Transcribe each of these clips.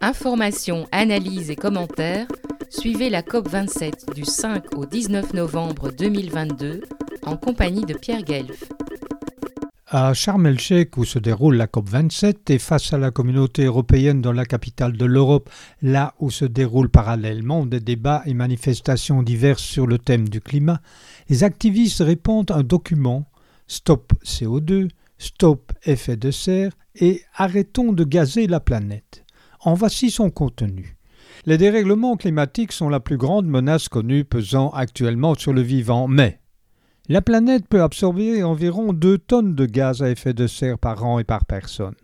Informations, analyses et commentaires, suivez la COP27 du 5 au 19 novembre 2022 en compagnie de Pierre Guelf. À Sharm el-Sheikh, où se déroule la COP27, et face à la communauté européenne dans la capitale de l'Europe, là où se déroulent parallèlement des débats et manifestations diverses sur le thème du climat, les activistes répondent à un document Stop CO2, Stop effet de serre et Arrêtons de gazer la planète. En voici son contenu. Les dérèglements climatiques sont la plus grande menace connue pesant actuellement sur le vivant, mais la planète peut absorber environ 2 tonnes de gaz à effet de serre par an et par personne.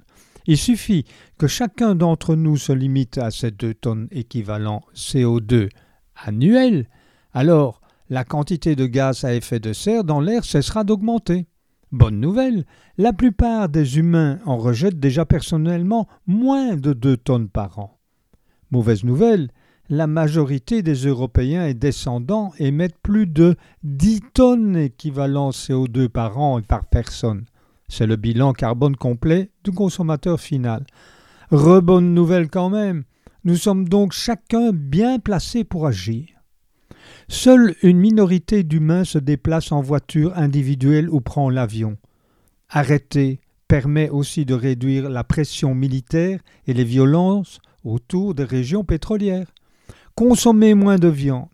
Il suffit que chacun d'entre nous se limite à ces 2 tonnes équivalent CO2 annuel, alors la quantité de gaz à effet de serre dans l'air cessera d'augmenter. Bonne nouvelle, la plupart des humains en rejettent déjà personnellement moins de 2 tonnes par an. Mauvaise nouvelle, la majorité des Européens et descendants émettent plus de 10 tonnes équivalent CO2 par an et par personne. C'est le bilan carbone complet du consommateur final. Rebonne nouvelle quand même. Nous sommes donc chacun bien placés pour agir. Seule une minorité d'humains se déplace en voiture individuelle ou prend l'avion. Arrêter permet aussi de réduire la pression militaire et les violences autour des régions pétrolières. Consommer moins de viande,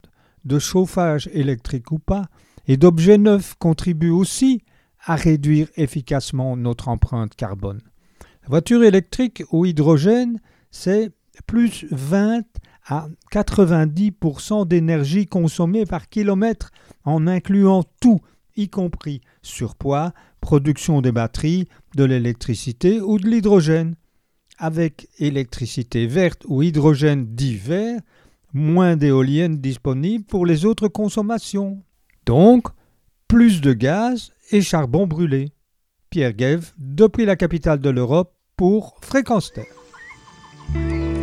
de chauffage électrique ou pas, et d'objets neufs contribue aussi à réduire efficacement notre empreinte carbone. La voiture électrique ou hydrogène, c'est plus 20 à 90% d'énergie consommée par kilomètre en incluant tout, y compris surpoids, production des batteries, de l'électricité ou de l'hydrogène. Avec électricité verte ou hydrogène dit moins d'éoliennes disponibles pour les autres consommations. Donc, plus de gaz et charbon brûlé. Pierre Guève, depuis la capitale de l'Europe, pour Fréquence.